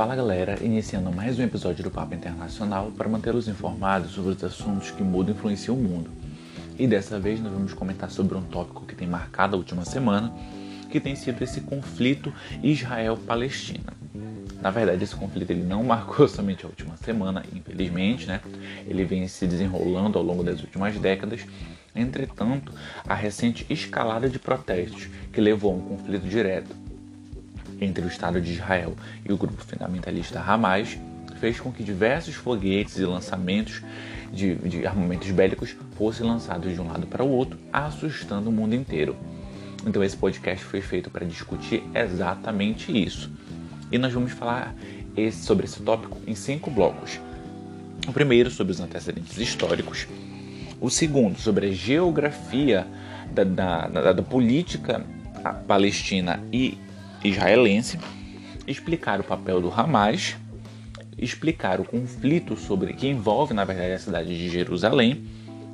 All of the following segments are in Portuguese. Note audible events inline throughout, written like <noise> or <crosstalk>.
Fala galera, iniciando mais um episódio do Papo Internacional para mantê-los informados sobre os assuntos que mudam e influenciam o mundo. E dessa vez nós vamos comentar sobre um tópico que tem marcado a última semana, que tem sido esse conflito Israel-Palestina. Na verdade, esse conflito ele não <laughs> marcou somente a última semana, infelizmente, né? Ele vem se desenrolando ao longo das últimas décadas. Entretanto, a recente escalada de protestos que levou a um conflito direto entre o Estado de Israel e o grupo fundamentalista Hamas fez com que diversos foguetes e lançamentos de, de armamentos bélicos fossem lançados de um lado para o outro, assustando o mundo inteiro. Então esse podcast foi feito para discutir exatamente isso. E nós vamos falar esse, sobre esse tópico em cinco blocos. O primeiro sobre os antecedentes históricos, o segundo sobre a geografia da, da, da, da política palestina e israelense, explicar o papel do Hamas, explicar o conflito sobre que envolve na verdade a cidade de Jerusalém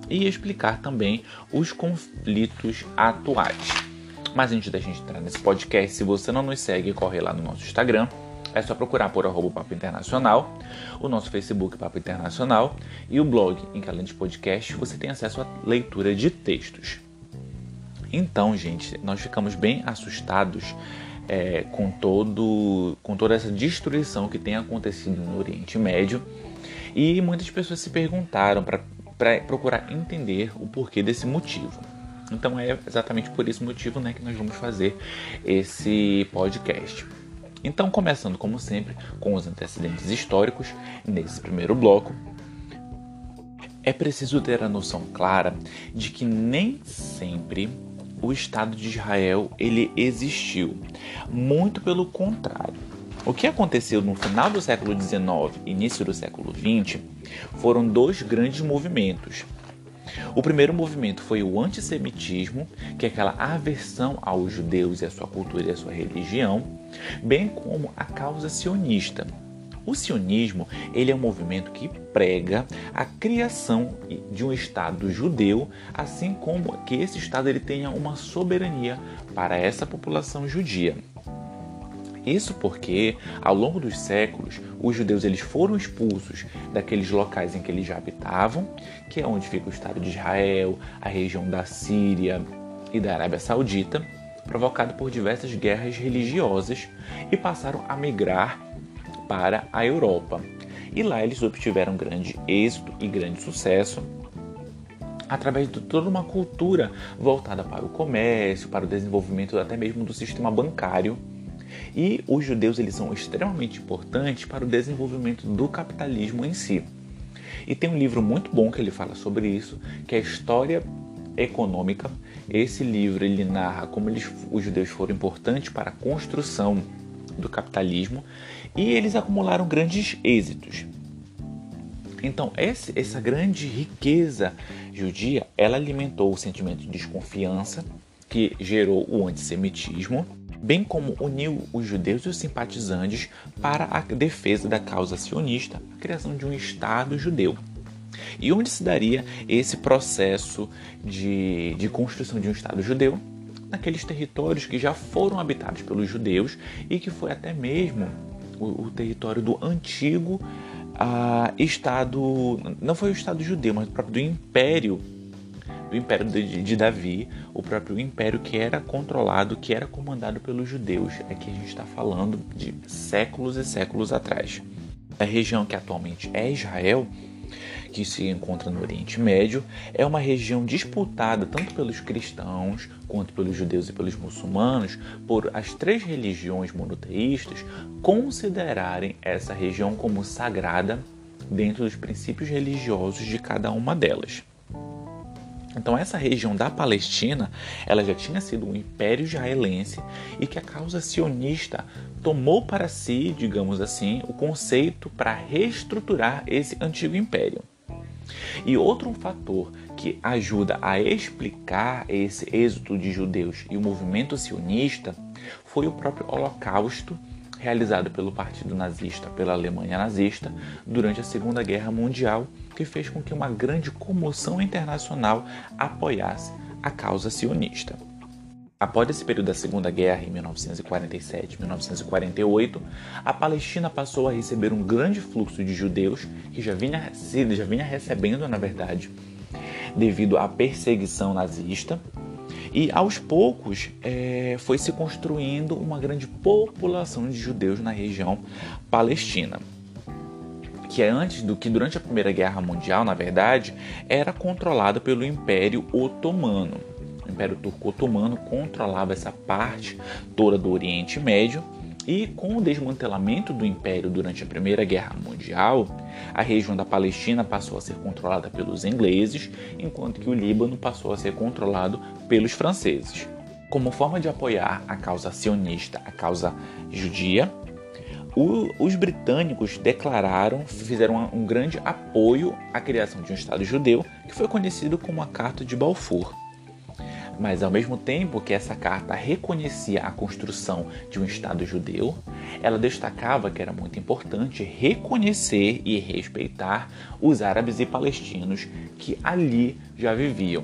e explicar também os conflitos atuais. Mas antes da gente entrar nesse podcast, se você não nos segue, corre lá no nosso Instagram. É só procurar por arroba Papo Internacional, o nosso Facebook Papo Internacional e o blog, em que além de podcast, você tem acesso à leitura de textos. Então, gente, nós ficamos bem assustados é, com, todo, com toda essa destruição que tem acontecido no Oriente Médio. E muitas pessoas se perguntaram para procurar entender o porquê desse motivo. Então é exatamente por esse motivo né, que nós vamos fazer esse podcast. Então, começando como sempre com os antecedentes históricos, nesse primeiro bloco, é preciso ter a noção clara de que nem sempre o Estado de Israel ele existiu. Muito pelo contrário. O que aconteceu no final do século XIX início do século XX foram dois grandes movimentos. O primeiro movimento foi o antissemitismo, que é aquela aversão aos judeus e à sua cultura e à sua religião, bem como a causa sionista, o sionismo ele é um movimento que prega a criação de um Estado judeu, assim como que esse Estado ele tenha uma soberania para essa população judia. Isso porque, ao longo dos séculos, os judeus eles foram expulsos daqueles locais em que eles já habitavam, que é onde fica o Estado de Israel, a região da Síria e da Arábia Saudita, provocado por diversas guerras religiosas, e passaram a migrar para a Europa. E lá eles obtiveram grande êxito e grande sucesso através de toda uma cultura voltada para o comércio, para o desenvolvimento até mesmo do sistema bancário. E os judeus eles são extremamente importantes para o desenvolvimento do capitalismo em si. E tem um livro muito bom que ele fala sobre isso, que é a História Econômica. Esse livro ele narra como eles, os judeus foram importantes para a construção do capitalismo e eles acumularam grandes êxitos. Então, essa grande riqueza judia, ela alimentou o sentimento de desconfiança que gerou o antissemitismo, bem como uniu os judeus e os simpatizantes para a defesa da causa sionista, a criação de um Estado judeu. E onde se daria esse processo de, de construção de um Estado judeu? Naqueles territórios que já foram habitados pelos judeus e que foi até mesmo o, o território do antigo ah, Estado, não foi o Estado judeu, mas o próprio do Império, do Império de, de Davi, o próprio Império que era controlado, que era comandado pelos judeus. É que a gente está falando de séculos e séculos atrás. A região que atualmente é Israel que se encontra no Oriente Médio, é uma região disputada tanto pelos cristãos quanto pelos judeus e pelos muçulmanos por as três religiões monoteístas considerarem essa região como sagrada dentro dos princípios religiosos de cada uma delas. Então essa região da Palestina, ela já tinha sido um império israelense e que a causa sionista tomou para si, digamos assim, o conceito para reestruturar esse antigo império. E outro fator que ajuda a explicar esse êxito de judeus e o movimento sionista foi o próprio Holocausto realizado pelo Partido Nazista, pela Alemanha nazista, durante a Segunda Guerra Mundial, que fez com que uma grande comoção internacional apoiasse a causa sionista. Após esse período da Segunda Guerra, em 1947 1948, a Palestina passou a receber um grande fluxo de judeus que já vinha, já vinha recebendo, na verdade, devido à perseguição nazista. E aos poucos é, foi se construindo uma grande população de judeus na região palestina que é antes do que durante a Primeira Guerra Mundial, na verdade, era controlada pelo Império Otomano. O Império Turco Otomano controlava essa parte toda do Oriente Médio e com o desmantelamento do Império durante a Primeira Guerra Mundial, a região da Palestina passou a ser controlada pelos ingleses, enquanto que o Líbano passou a ser controlado pelos franceses. Como forma de apoiar a causa sionista, a causa judia, o, os britânicos declararam, fizeram um grande apoio à criação de um Estado judeu, que foi conhecido como a Carta de Balfour. Mas ao mesmo tempo que essa carta reconhecia a construção de um Estado judeu, ela destacava que era muito importante reconhecer e respeitar os árabes e palestinos que ali já viviam.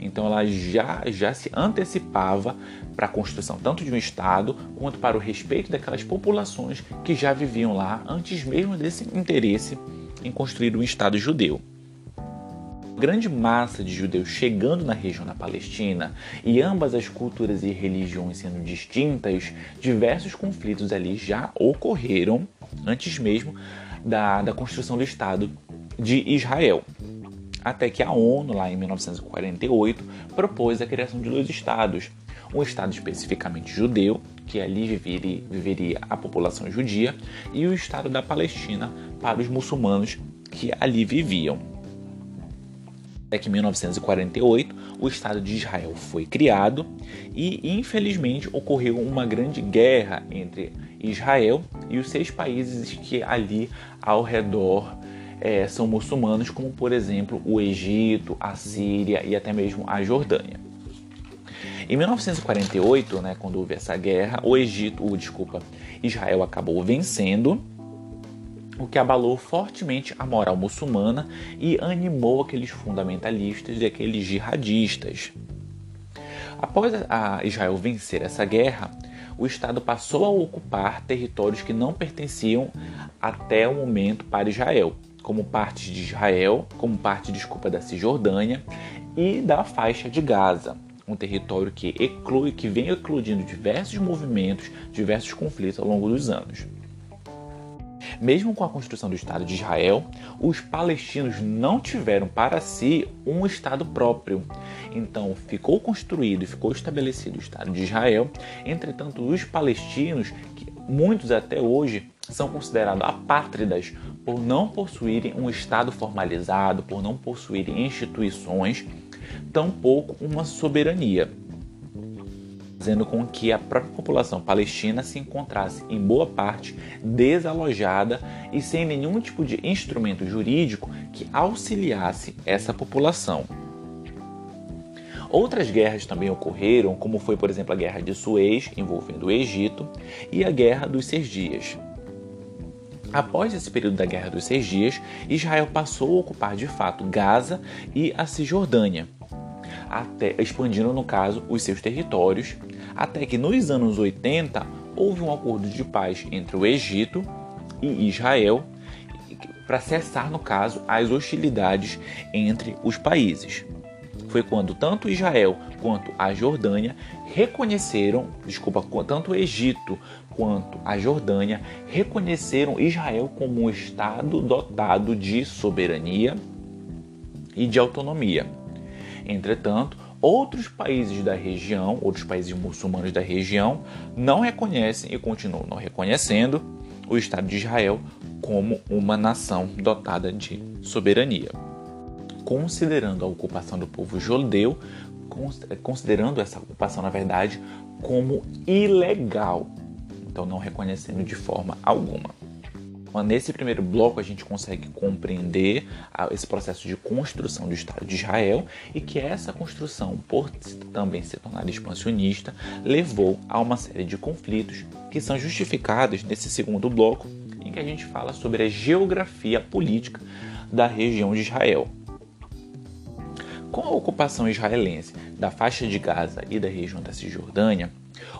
Então ela já, já se antecipava para a construção tanto de um Estado quanto para o respeito daquelas populações que já viviam lá antes mesmo desse interesse em construir um Estado judeu. Grande massa de judeus chegando na região da Palestina e ambas as culturas e religiões sendo distintas, diversos conflitos ali já ocorreram antes mesmo da, da construção do Estado de Israel até que a ONU, lá em 1948, propôs a criação de dois estados. Um estado especificamente judeu, que ali viveria, viveria a população judia, e o estado da Palestina para os muçulmanos que ali viviam. Até que em 1948 o Estado de Israel foi criado e infelizmente ocorreu uma grande guerra entre Israel e os seis países que ali ao redor é, são muçulmanos, como por exemplo o Egito, a Síria e até mesmo a Jordânia. Em 1948, né, quando houve essa guerra, o Egito, o, desculpa, Israel acabou vencendo, o que abalou fortemente a moral muçulmana e animou aqueles fundamentalistas e aqueles jihadistas. Após a Israel vencer essa guerra, o Estado passou a ocupar territórios que não pertenciam até o momento para Israel, como parte de Israel, como parte, desculpa, da Cisjordânia e da faixa de Gaza, um território que eclui, que vem eclodindo diversos movimentos, diversos conflitos ao longo dos anos. Mesmo com a construção do Estado de Israel, os palestinos não tiveram para si um Estado próprio. Então ficou construído e ficou estabelecido o Estado de Israel. Entretanto, os palestinos, que muitos até hoje são considerados apátridas por não possuírem um Estado formalizado, por não possuírem instituições, tampouco uma soberania, fazendo com que a própria população palestina se encontrasse em boa parte desalojada e sem nenhum tipo de instrumento jurídico que auxiliasse essa população. Outras guerras também ocorreram, como foi, por exemplo, a Guerra de Suez, envolvendo o Egito, e a Guerra dos Seis Dias, Após esse período da Guerra dos Seis Dias, Israel passou a ocupar de fato Gaza e a Cisjordânia, até, expandindo, no caso, os seus territórios, até que nos anos 80 houve um acordo de paz entre o Egito e Israel para cessar, no caso, as hostilidades entre os países. Foi quando tanto Israel quanto a Jordânia reconheceram, desculpa, tanto o Egito quanto a Jordânia reconheceram Israel como um Estado dotado de soberania e de autonomia. Entretanto, outros países da região, outros países muçulmanos da região, não reconhecem e continuam não reconhecendo o Estado de Israel como uma nação dotada de soberania. Considerando a ocupação do povo judeu, considerando essa ocupação, na verdade, como ilegal então não reconhecendo de forma alguma. Nesse primeiro bloco, a gente consegue compreender esse processo de construção do Estado de Israel e que essa construção, por também se tornar expansionista, levou a uma série de conflitos que são justificados nesse segundo bloco, em que a gente fala sobre a geografia política da região de Israel. Com a ocupação israelense da faixa de Gaza e da região da Cisjordânia,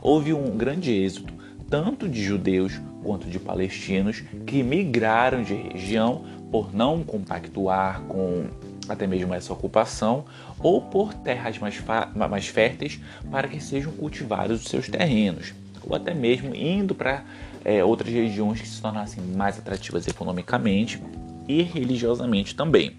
houve um grande êxodo tanto de judeus quanto de palestinos que migraram de região por não compactuar com até mesmo essa ocupação ou por terras mais, mais férteis para que sejam cultivados os seus terrenos, ou até mesmo indo para é, outras regiões que se tornassem mais atrativas economicamente e religiosamente também.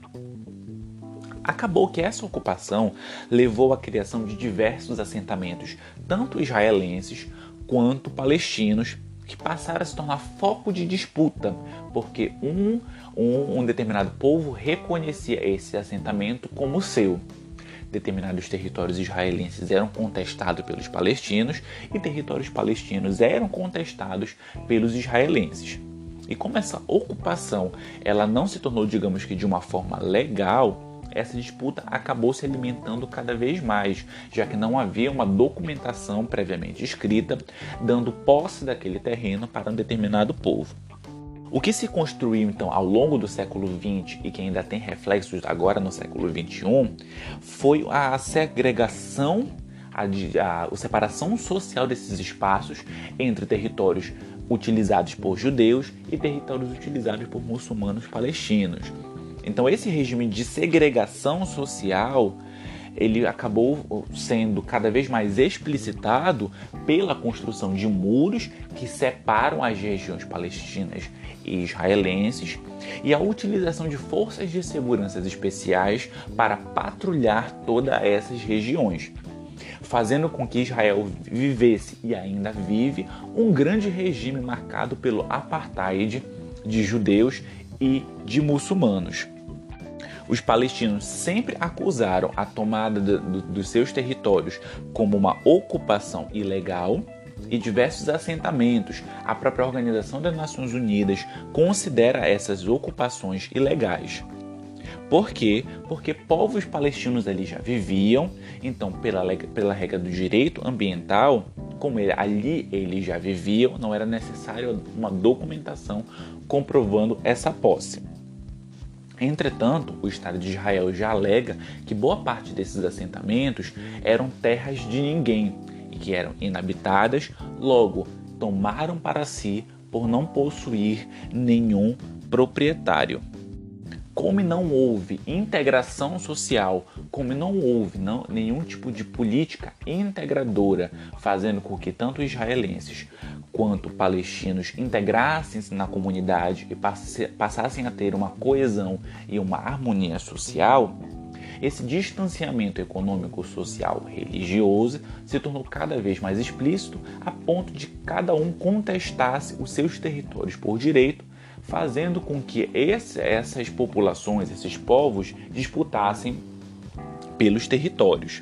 Acabou que essa ocupação levou à criação de diversos assentamentos, tanto israelenses quanto palestinos, que passaram a se tornar foco de disputa, porque um, um, um determinado povo reconhecia esse assentamento como seu. Determinados territórios israelenses eram contestados pelos palestinos e territórios palestinos eram contestados pelos israelenses. E como essa ocupação ela não se tornou, digamos que de uma forma legal, essa disputa acabou se alimentando cada vez mais, já que não havia uma documentação previamente escrita dando posse daquele terreno para um determinado povo. O que se construiu então ao longo do século XX e que ainda tem reflexos agora no século XXI foi a segregação, a, a, a separação social desses espaços entre territórios utilizados por judeus e territórios utilizados por muçulmanos palestinos. Então esse regime de segregação social ele acabou sendo cada vez mais explicitado pela construção de muros que separam as regiões palestinas e israelenses e a utilização de forças de segurança especiais para patrulhar todas essas regiões, fazendo com que Israel vivesse e ainda vive um grande regime marcado pelo apartheid de judeus e de muçulmanos. Os palestinos sempre acusaram a tomada de, de, dos seus territórios como uma ocupação ilegal e diversos assentamentos. A própria Organização das Nações Unidas considera essas ocupações ilegais. Por quê? Porque povos palestinos ali já viviam, então, pela, pela regra do direito ambiental, como ele, ali eles já viviam, não era necessário uma documentação comprovando essa posse. Entretanto, o Estado de Israel já alega que boa parte desses assentamentos eram terras de ninguém e que eram inabitadas, logo tomaram para si por não possuir nenhum proprietário como não houve integração social, como não houve não, nenhum tipo de política integradora, fazendo com que tanto israelenses quanto palestinos integrassem-se na comunidade e passassem a ter uma coesão e uma harmonia social, esse distanciamento econômico, social, religioso se tornou cada vez mais explícito a ponto de cada um contestasse os seus territórios por direito fazendo com que esse, essas populações, esses povos, disputassem pelos territórios,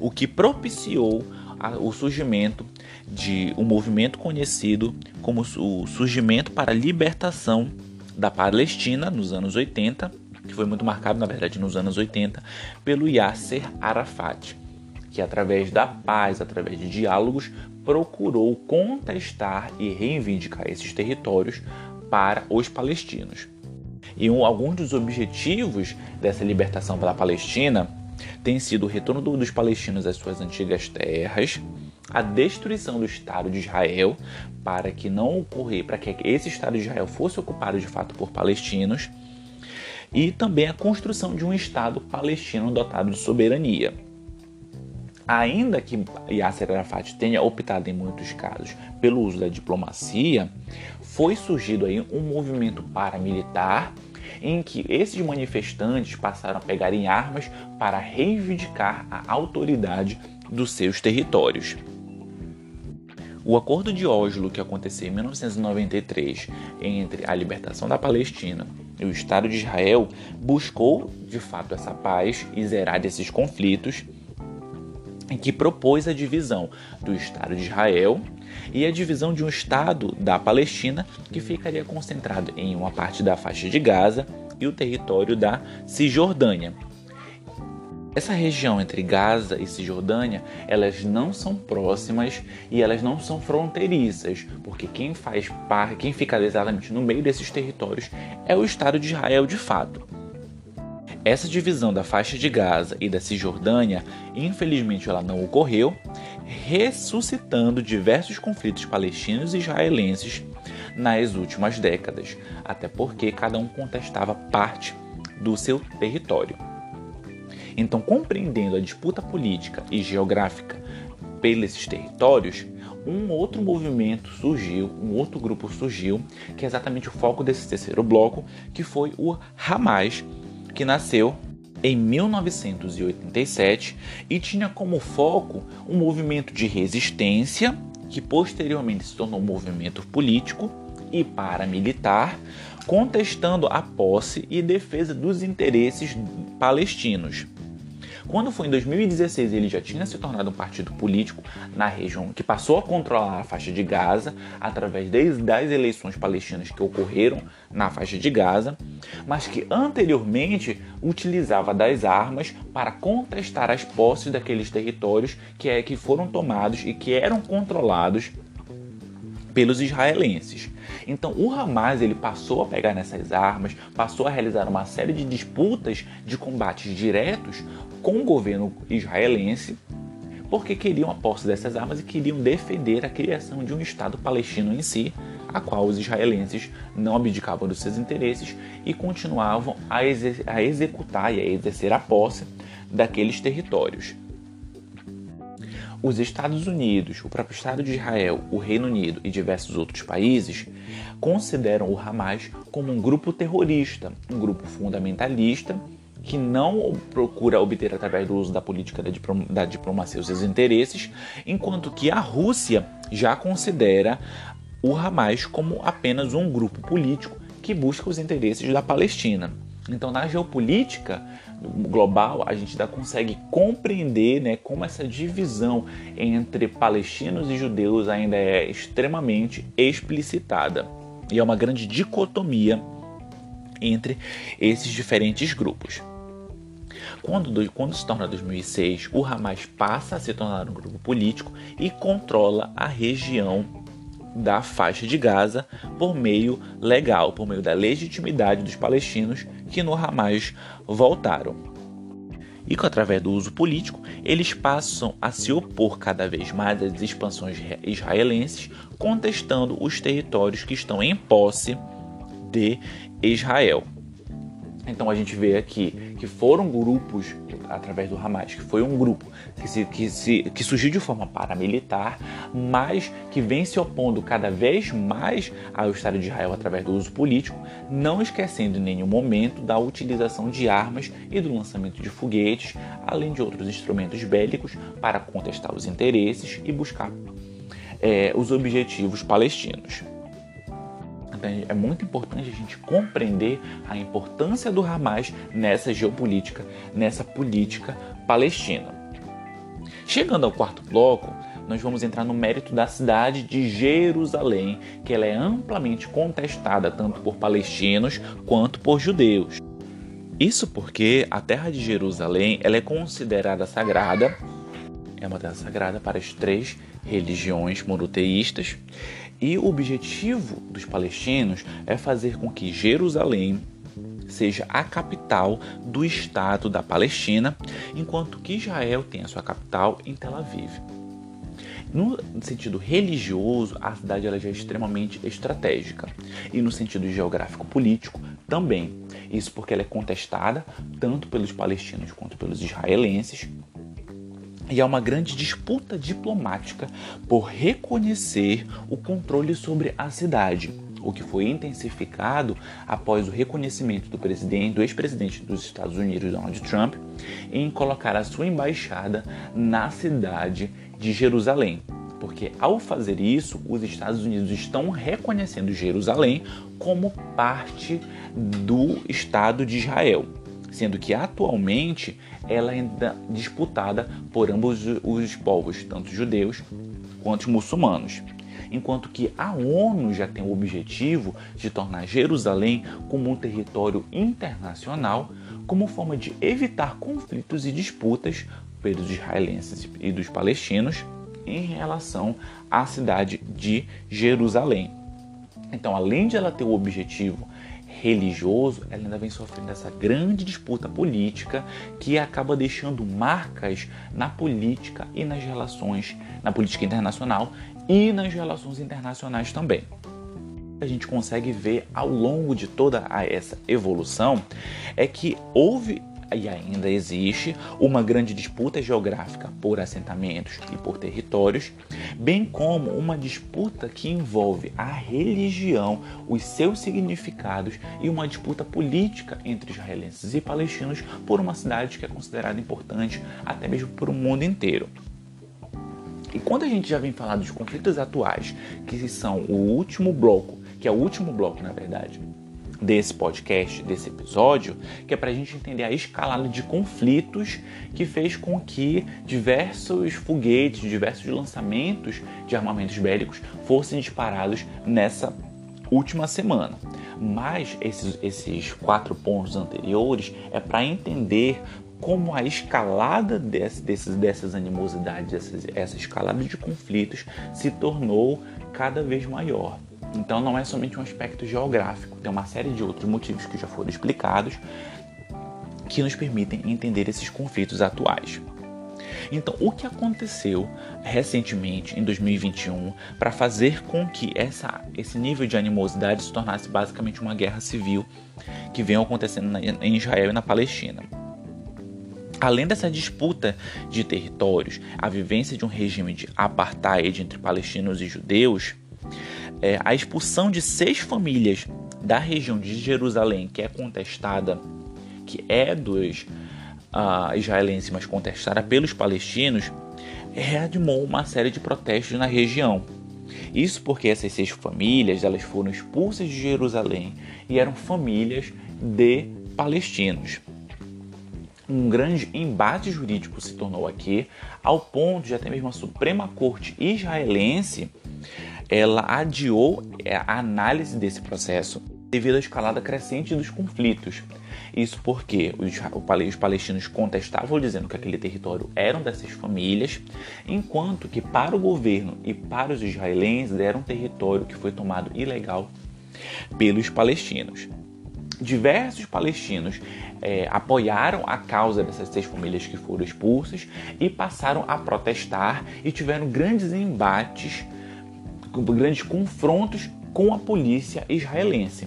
o que propiciou o surgimento de um movimento conhecido como o surgimento para a libertação da Palestina nos anos 80, que foi muito marcado, na verdade, nos anos 80, pelo Yasser Arafat, que através da paz, através de diálogos, procurou contestar e reivindicar esses territórios para os palestinos. E um, alguns dos objetivos dessa libertação pela Palestina tem sido o retorno dos palestinos às suas antigas terras, a destruição do Estado de Israel para que não ocorrer, para que esse Estado de Israel fosse ocupado de fato por palestinos, e também a construção de um Estado palestino dotado de soberania. Ainda que Yasser Arafat tenha optado em muitos casos pelo uso da diplomacia, foi surgido aí um movimento paramilitar em que esses manifestantes passaram a pegar em armas para reivindicar a autoridade dos seus territórios. O Acordo de Oslo, que aconteceu em 1993 entre a libertação da Palestina e o Estado de Israel, buscou de fato essa paz e zerar esses conflitos que propôs a divisão do Estado de Israel e a divisão de um Estado da Palestina que ficaria concentrado em uma parte da faixa de Gaza e o território da Cisjordânia. Essa região entre Gaza e Cisjordânia, elas não são próximas e elas não são fronteiriças, porque quem faz parte, quem fica exatamente no meio desses territórios é o Estado de Israel de fato. Essa divisão da faixa de Gaza e da Cisjordânia, infelizmente ela não ocorreu, ressuscitando diversos conflitos palestinos e israelenses nas últimas décadas, até porque cada um contestava parte do seu território. Então, compreendendo a disputa política e geográfica pelos territórios, um outro movimento surgiu, um outro grupo surgiu, que é exatamente o foco desse terceiro bloco, que foi o Hamas, que nasceu em 1987 e tinha como foco um movimento de resistência que posteriormente se tornou um movimento político e paramilitar, contestando a posse e defesa dos interesses palestinos. Quando foi em 2016, ele já tinha se tornado um partido político na região que passou a controlar a faixa de Gaza através das eleições palestinas que ocorreram na faixa de Gaza, mas que anteriormente utilizava das armas para contestar as posses daqueles territórios que, é, que foram tomados e que eram controlados pelos israelenses. Então o Hamas ele passou a pegar nessas armas, passou a realizar uma série de disputas de combates diretos com o governo israelense, porque queriam a posse dessas armas e queriam defender a criação de um Estado palestino em si, a qual os israelenses não abdicavam dos seus interesses e continuavam a, executar e a exercer a posse daqueles territórios. Os Estados Unidos, o próprio Estado de Israel, o Reino Unido e diversos outros países consideram o Hamas como um grupo terrorista, um grupo fundamentalista que não procura obter através do uso da política da, diplom da diplomacia os seus interesses, enquanto que a Rússia já considera o Hamas como apenas um grupo político que busca os interesses da Palestina. Então, na geopolítica global, a gente ainda consegue compreender né, como essa divisão entre palestinos e judeus ainda é extremamente explicitada. E é uma grande dicotomia entre esses diferentes grupos. Quando, quando se torna 2006, o Hamas passa a se tornar um grupo político e controla a região da faixa de Gaza por meio legal, por meio da legitimidade dos palestinos que no Hamas voltaram. E que através do uso político, eles passam a se opor cada vez mais às expansões israelenses, contestando os territórios que estão em posse de Israel. Então a gente vê aqui que foram grupos através do Hamas, que foi um grupo que, se, que, se, que surgiu de forma paramilitar, mas que vem se opondo cada vez mais ao Estado de Israel através do uso político, não esquecendo em nenhum momento da utilização de armas e do lançamento de foguetes, além de outros instrumentos bélicos para contestar os interesses e buscar é, os objetivos palestinos. Então é muito importante a gente compreender a importância do Hamas nessa geopolítica, nessa política palestina. Chegando ao quarto bloco, nós vamos entrar no mérito da cidade de Jerusalém, que ela é amplamente contestada tanto por palestinos quanto por judeus. Isso porque a terra de Jerusalém ela é considerada sagrada, é uma terra sagrada para as três religiões monoteístas e o objetivo dos palestinos é fazer com que Jerusalém seja a capital do Estado da Palestina, enquanto que Israel tem a sua capital em Tel Aviv. No sentido religioso, a cidade ela já é extremamente estratégica. E no sentido geográfico político, também. Isso porque ela é contestada tanto pelos palestinos quanto pelos israelenses, e há uma grande disputa diplomática por reconhecer o controle sobre a cidade, o que foi intensificado após o reconhecimento do presidente, do ex-presidente dos Estados Unidos, Donald Trump, em colocar a sua embaixada na cidade de Jerusalém. Porque ao fazer isso, os Estados Unidos estão reconhecendo Jerusalém como parte do Estado de Israel sendo que atualmente ela é disputada por ambos os povos, tanto judeus quanto muçulmanos. Enquanto que a ONU já tem o objetivo de tornar Jerusalém como um território internacional, como forma de evitar conflitos e disputas pelos israelenses e dos palestinos em relação à cidade de Jerusalém. Então, além de ela ter o objetivo religioso, ela ainda vem sofrendo essa grande disputa política que acaba deixando marcas na política e nas relações, na política internacional e nas relações internacionais também. A gente consegue ver ao longo de toda essa evolução é que houve e ainda existe uma grande disputa geográfica por assentamentos e por territórios, bem como uma disputa que envolve a religião, os seus significados e uma disputa política entre israelenses e palestinos por uma cidade que é considerada importante até mesmo por o mundo inteiro. E quando a gente já vem falar dos conflitos atuais, que são o último bloco, que é o último bloco na verdade, desse podcast, desse episódio, que é para a gente entender a escalada de conflitos que fez com que diversos foguetes, diversos lançamentos de armamentos bélicos fossem disparados nessa última semana. Mas esses, esses quatro pontos anteriores é para entender como a escalada desse, desses, dessas animosidades, essa, essa escalada de conflitos se tornou cada vez maior. Então não é somente um aspecto geográfico, tem uma série de outros motivos que já foram explicados que nos permitem entender esses conflitos atuais. Então, o que aconteceu recentemente, em 2021, para fazer com que essa, esse nível de animosidade se tornasse basicamente uma guerra civil que vem acontecendo na, em Israel e na Palestina? Além dessa disputa de territórios, a vivência de um regime de apartheid entre palestinos e judeus, é, a expulsão de seis famílias da região de Jerusalém, que é contestada, que é dos uh, israelenses, mas contestada pelos palestinos, reanimou uma série de protestos na região. Isso porque essas seis famílias elas foram expulsas de Jerusalém e eram famílias de palestinos. Um grande embate jurídico se tornou aqui, ao ponto de até mesmo a Suprema Corte israelense ela adiou é, a análise desse processo devido à escalada crescente dos conflitos. Isso porque os, os palestinos contestavam dizendo que aquele território eram dessas famílias, enquanto que para o governo e para os israelenses era um território que foi tomado ilegal pelos palestinos. Diversos palestinos é, apoiaram a causa dessas seis famílias que foram expulsas e passaram a protestar e tiveram grandes embates grandes confrontos com a polícia israelense.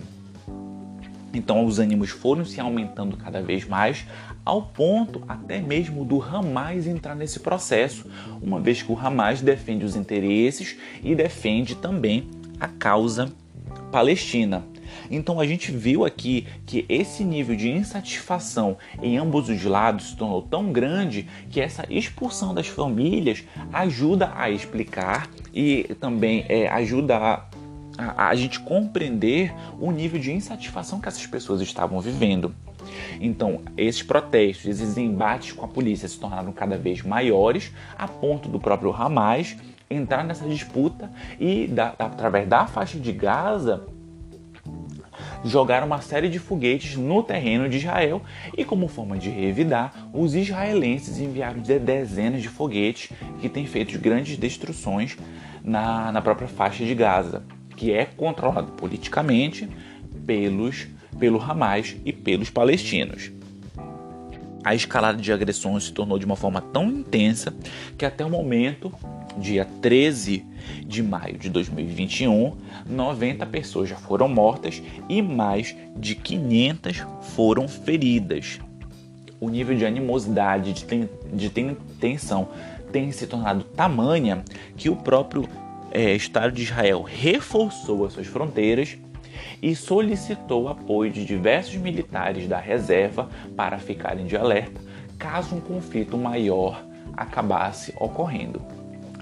Então os ânimos foram se aumentando cada vez mais, ao ponto até mesmo do Hamas entrar nesse processo, uma vez que o Hamas defende os interesses e defende também a causa palestina. Então a gente viu aqui que esse nível de insatisfação em ambos os lados se tornou tão grande que essa expulsão das famílias ajuda a explicar e também é, ajuda a a, a, gente compreender o nível de insatisfação que essas pessoas estavam vivendo. Então, esses protestos, esses embates com a polícia se tornaram cada vez maiores, a ponto do próprio Hamas entrar nessa disputa e, da, através da faixa de Gaza, jogaram uma série de foguetes no terreno de Israel e, como forma de revidar, os israelenses enviaram dezenas de foguetes que têm feito grandes destruições na, na própria faixa de Gaza, que é controlado politicamente pelos, pelo Hamas e pelos palestinos. A escalada de agressões se tornou de uma forma tão intensa que até o momento, dia 13 de maio de 2021, 90 pessoas já foram mortas e mais de 500 foram feridas. O nível de animosidade, de, ten, de tensão tem se tornado tamanha que o próprio é, Estado de Israel reforçou as suas fronteiras e solicitou apoio de diversos militares da reserva para ficarem de alerta caso um conflito maior acabasse ocorrendo.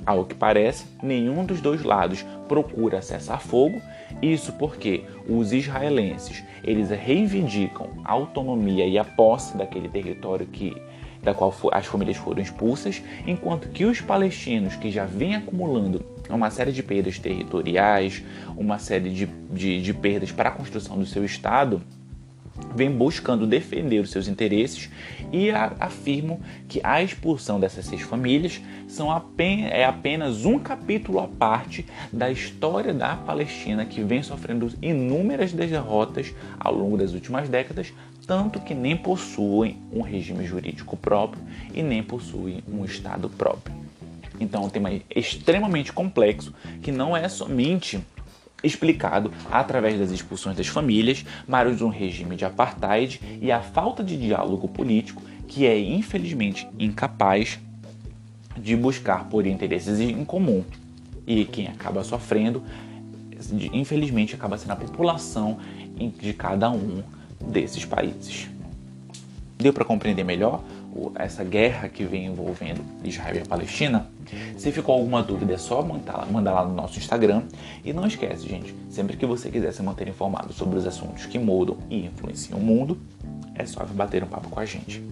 Ao que parece, nenhum dos dois lados procura cessar fogo, isso porque os israelenses eles reivindicam a autonomia e a posse daquele território que da qual as famílias foram expulsas, enquanto que os palestinos que já vêm acumulando uma série de perdas territoriais, uma série de, de, de perdas para a construção do seu Estado, vem buscando defender os seus interesses e afirmam que a expulsão dessas seis famílias são é apenas um capítulo à parte da história da Palestina que vem sofrendo inúmeras derrotas ao longo das últimas décadas, tanto que nem possuem um regime jurídico próprio e nem possuem um Estado próprio. Então, é um tema extremamente complexo que não é somente explicado através das expulsões das famílias, mas um regime de apartheid e a falta de diálogo político que é infelizmente incapaz de buscar por interesses em comum. E quem acaba sofrendo, infelizmente, acaba sendo a população de cada um desses países. Deu para compreender melhor essa guerra que vem envolvendo Israel e a Palestina? Se ficou alguma dúvida, é só mandar, mandar lá no nosso Instagram. E não esquece, gente, sempre que você quiser se manter informado sobre os assuntos que mudam e influenciam o mundo, é só bater um papo com a gente.